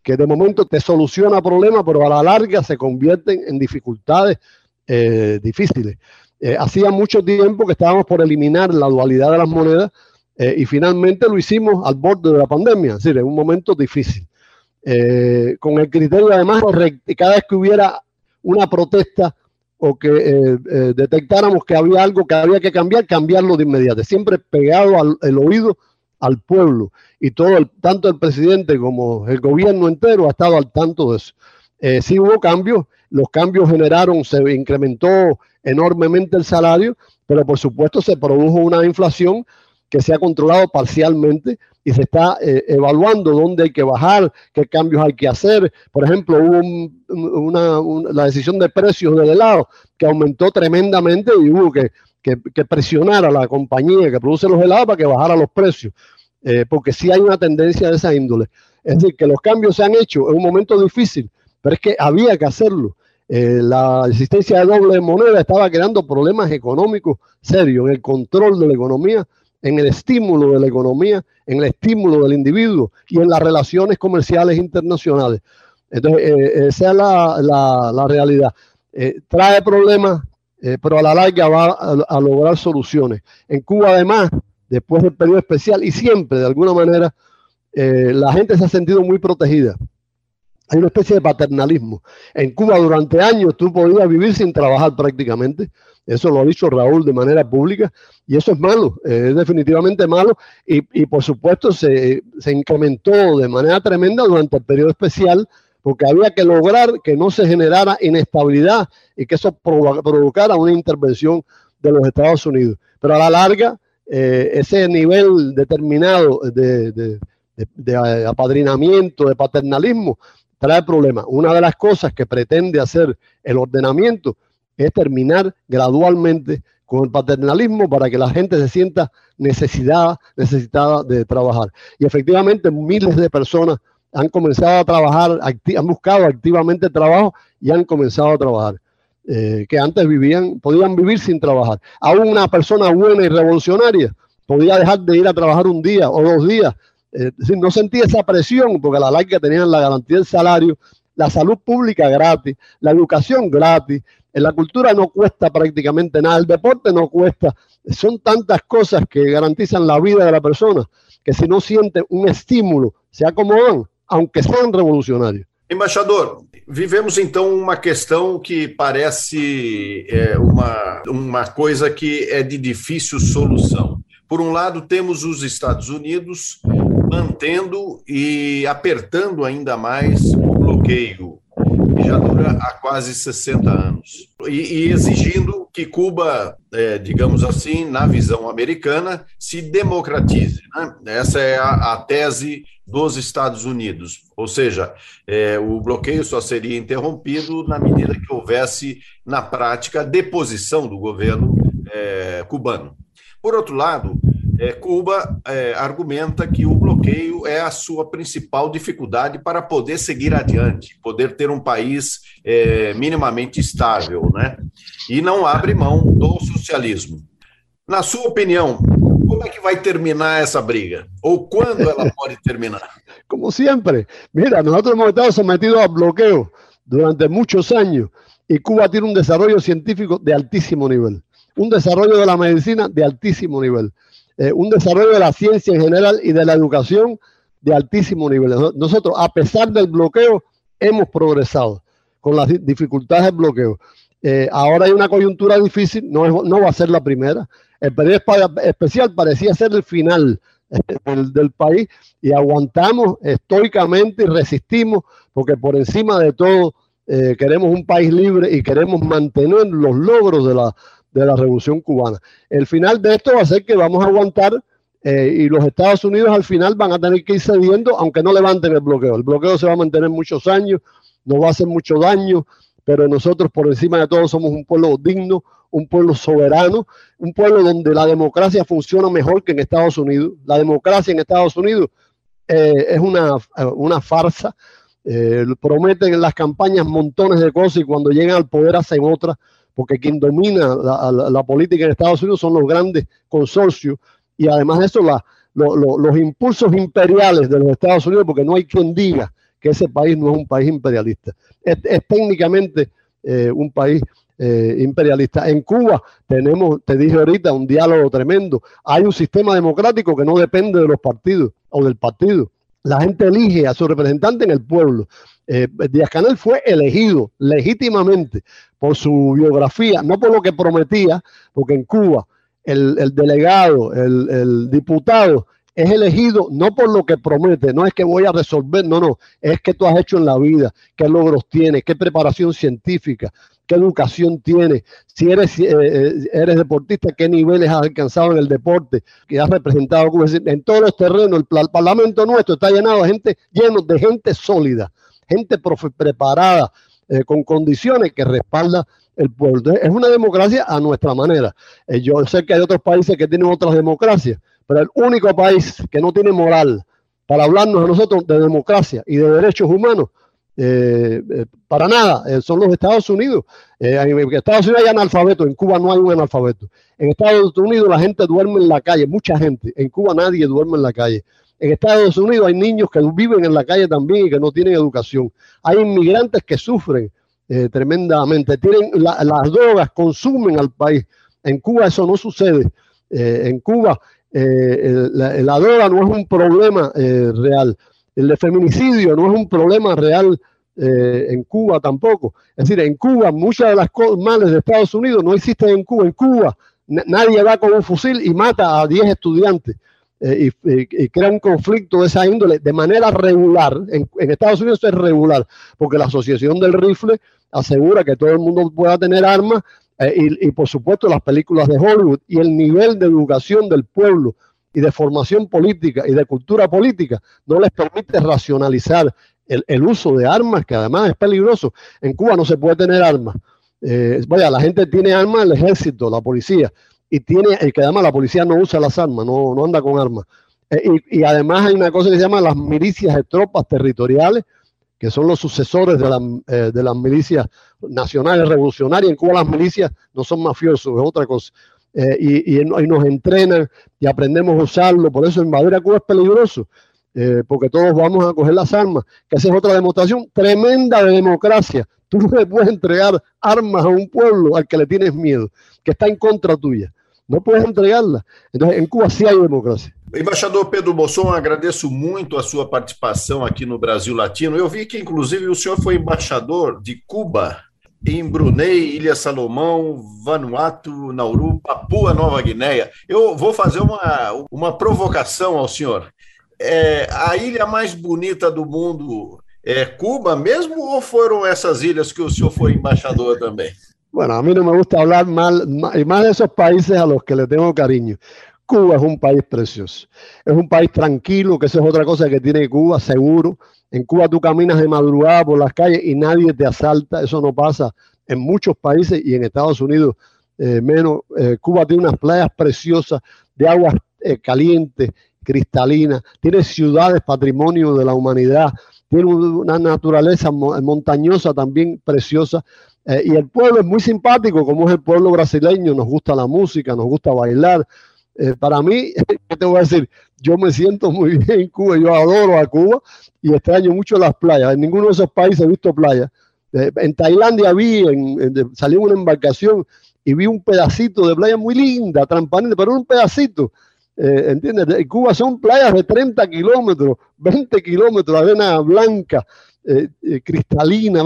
que de momento te soluciona problemas, pero a la larga se convierten en dificultades eh, difíciles. Eh, hacía mucho tiempo que estábamos por eliminar la dualidad de las monedas eh, y finalmente lo hicimos al borde de la pandemia, es decir, en un momento difícil. con el criterio además, cada vez que hubiera una protesta o que eh, eh, detectáramos que había algo que había que cambiar, cambiarlo de inmediato, siempre pegado al oído al pueblo. Y todo el, tanto el presidente como el gobierno entero ha estado al tanto de eso. Eh, hubo cambios, los cambios generaron, se incrementó enormemente el salario, pero por supuesto se produjo una inflación que se ha controlado parcialmente y se está eh, evaluando dónde hay que bajar, qué cambios hay que hacer. Por ejemplo, hubo una, la decisión de precios del helado que aumentó tremendamente y hubo que, presionar a la compañía que produce los helados para que bajara los precios, eh, porque sí hay una tendencia de esa índole. Es decir, que los cambios se han hecho en un momento difícil, pero es que había que hacerlo. Eh, la existencia de doble moneda estaba creando problemas económicos serios en el control de la economía en el estímulo de la economía, en el estímulo del individuo y en las relaciones comerciales internacionales. Entonces, eh, esa es la, realidad. Eh, trae problemas, eh, pero a la larga va a, lograr soluciones. En Cuba, además, después del periodo especial y siempre, de alguna manera, la gente se ha sentido muy protegida. Hay una especie de paternalismo. En Cuba durante años tú podías vivir sin trabajar prácticamente. Eso lo ha dicho Raúl de manera pública y eso es malo, es definitivamente malo y, por supuesto se, incrementó de manera tremenda durante el periodo especial porque había que lograr que no se generara inestabilidad y que eso provocara una intervención de los Estados Unidos. Pero a la larga, eh, ese nivel determinado de, de apadrinamiento, de paternalismo, trae problemas. Una de las cosas que pretende hacer el ordenamiento es terminar gradualmente con el paternalismo para que la gente se sienta necesitada, necesitada de trabajar. Y efectivamente miles de personas han comenzado a trabajar, han buscado activamente trabajo y han comenzado a trabajar. Eh, que antes vivían, podían vivir sin trabajar. Aún una persona buena y revolucionaria podía dejar de ir a trabajar un día o dos días. Eh, no sentía esa presión porque a la larga tenían la garantía del salario, la salud pública gratis, la educación gratis, la cultura no cuesta prácticamente nada, el deporte no cuesta. Son tantas cosas que garantizan la vida de la persona que si no sienten un estímulo, se acomodan, aunque sean revolucionarios. Embaixador, vivemos então uma questão que parece é, uma, uma coisa que é de difícil solução. Por um lado, temos os Estados Unidos mantendo e apertando ainda mais bloqueio, que já dura há quase 60 anos, e, e exigindo que Cuba, é, digamos assim, na visão americana, se democratize. Né? Essa é a, a, tese dos Estados Unidos, ou seja, é, o bloqueio só seria interrompido na medida que houvesse, na prática, deposição do governo é, cubano. Por outro lado, é, Cuba é, argumenta que o bloqueio é a sua principal dificuldade para poder seguir adiante, poder ter um país é, minimamente estável, né? E não abre mão do socialismo. Na sua opinião, como é que vai terminar essa briga? Ou quando ela pode terminar? Como sempre, mira, nós hemos estado sometidos a bloqueo durante muitos anos e Cuba tem um desenvolvimento científico de altíssimo nível. un desarrollo de la medicina de altísimo nivel, eh, un desarrollo de la ciencia en general y de la educación de altísimo nivel. Nosotros, a pesar del bloqueo, hemos progresado con las dificultades del bloqueo. Eh, ahora hay una coyuntura difícil, no, no va a ser la primera. El periodo especial parecía ser el final eh, del, país y aguantamos estoicamente y resistimos porque por encima de todo queremos un país libre y queremos mantener los logros de la, de la revolución cubana. El final de esto va a ser que vamos a aguantar eh, y los Estados Unidos al final van a tener que ir cediendo, aunque no levanten el bloqueo. El bloqueo se va a mantener muchos años, no va a hacer mucho daño, pero nosotros por encima de todo somos un pueblo digno, un pueblo soberano, un pueblo donde la democracia funciona mejor que en Estados Unidos. La democracia en Estados Unidos eh, es una, una farsa. Eh, prometen en las campañas montones de cosas y cuando llegan al poder hacen otras porque quien domina la, política en Estados Unidos son los grandes consorcios y además de eso los impulsos imperiales de los Estados Unidos, porque no hay quien diga que ese país no es un país imperialista. Es, técnicamente eh, un país eh, imperialista. En Cuba tenemos, te dije ahorita, un diálogo tremendo. Hay un sistema democrático que no depende de los partidos o del partido. La gente elige a su representante en el pueblo. Eh, Díaz Canel fue elegido legítimamente por su biografía, no por lo que prometía, porque en Cuba el, delegado, el, diputado es elegido no por lo que promete, no es que voy a resolver, no, no, es que tú has hecho en la vida, qué logros tienes, qué preparación científica, qué educación tienes, si eres, eh, eh, deportista, qué niveles has alcanzado en el deporte, que has representado en todos los terrenos, el, el parlamento nuestro está llenado de gente, lleno de gente sólida, gente preparada, eh, con condiciones que respalda el pueblo. es una democracia a nuestra manera. Eh, yo sé que hay otros países que tienen otras democracias, pero el único país que no tiene moral para hablarnos a nosotros de democracia y de derechos humanos, eh, para nada, son los Estados Unidos. en Estados Unidos hay analfabetos, en Cuba no hay un analfabeto. En Estados Unidos la gente duerme en la calle, mucha gente. En Cuba nadie duerme en la calle. En Estados Unidos hay niños que viven en la calle también y que no tienen educación. Hay inmigrantes que sufren eh, tremendamente. Tienen las drogas, consumen al país. En Cuba eso no sucede. Eh, en Cuba eh, la, droga no es un problema real. El feminicidio no es un problema real en Cuba tampoco. Es decir, en Cuba muchas de las males de Estados Unidos no existen en Cuba. En Cuba nadie va con un fusil y mata a 10 estudiantes. Eh, y, crea un conflicto de esa índole de manera regular. En, Estados Unidos es regular, porque la Asociación del Rifle asegura que todo el mundo pueda tener armas eh, y, por supuesto las películas de Hollywood y el nivel de educación del pueblo y de formación política y de cultura política no les permite racionalizar el, uso de armas, que además es peligroso. En Cuba no se puede tener armas. Eh, vaya, la gente tiene armas, el ejército, la policía, y tiene, el que además la policía no usa las armas, no, no anda con armas. Eh, y, además hay una cosa que se llama las milicias de tropas territoriales, que son los sucesores de, eh, de las milicias nacionales revolucionarias. En Cuba las milicias no son mafiosos, es otra cosa. Eh, y, y, nos entrenan y aprendemos a usarlo. Por eso invadir a Cuba es peligroso. porque todos vamos a coger las armas, que esa es otra demostración tremenda de democracia. Tú no le puedes entregar armas a un pueblo al que le tienes miedo, que está en contra tuya. No puedes entregarla. Entonces, em Cuba sim há democracia. Embaixador Pedro Bolson, agradeço muito a sua participação aqui no Brasil Latino. Eu vi que, inclusive, o senhor foi embaixador de Cuba em Brunei, Ilha Salomão, Vanuatu, Nauru, Papua Nova Guiné. Eu vou fazer uma, uma provocação ao senhor. É, a ilha mais bonita do mundo é Cuba mesmo ou foram essas ilhas que o senhor foi embaixador também? Bueno, a mí no me gusta hablar mal, y más de esos países a los que le tengo cariño. Cuba es un país precioso, es un país tranquilo, que eso es otra cosa que tiene Cuba, seguro. En Cuba tú caminas de madrugada por las calles y nadie te asalta, eso no pasa en muchos países y en Estados Unidos eh, menos. Eh, Cuba tiene unas playas preciosas de agua eh, caliente, cristalina, tiene ciudades patrimonio de la humanidad, tiene una naturaleza montañosa también preciosa. Eh, y el pueblo es muy simpático, como es el pueblo brasileño, nos gusta la música, nos gusta bailar. Eh, para mí, ¿qué te voy a decir? Yo me siento muy bien en Cuba, yo adoro a Cuba y extraño mucho las playas. En ninguno de esos países he visto playas. Eh, en Tailandia vi, en, en una embarcación y vi un pedacito de playa muy linda, transparente, pero un pedacito. ¿Entiendes? En Cuba son playas de 30 kilómetros, 20 kilómetros, arena blanca, cristalina.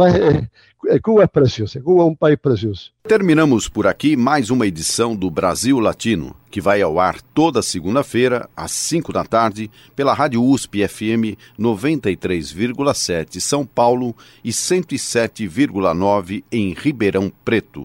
Cuba é preciosa, Cuba é um país precioso. Terminamos por aqui mais uma edição do Brasil Latino, que vai ao ar toda segunda-feira, às 5 da tarde, pela Rádio USP FM 93,7 São Paulo e 107,9 em Ribeirão Preto.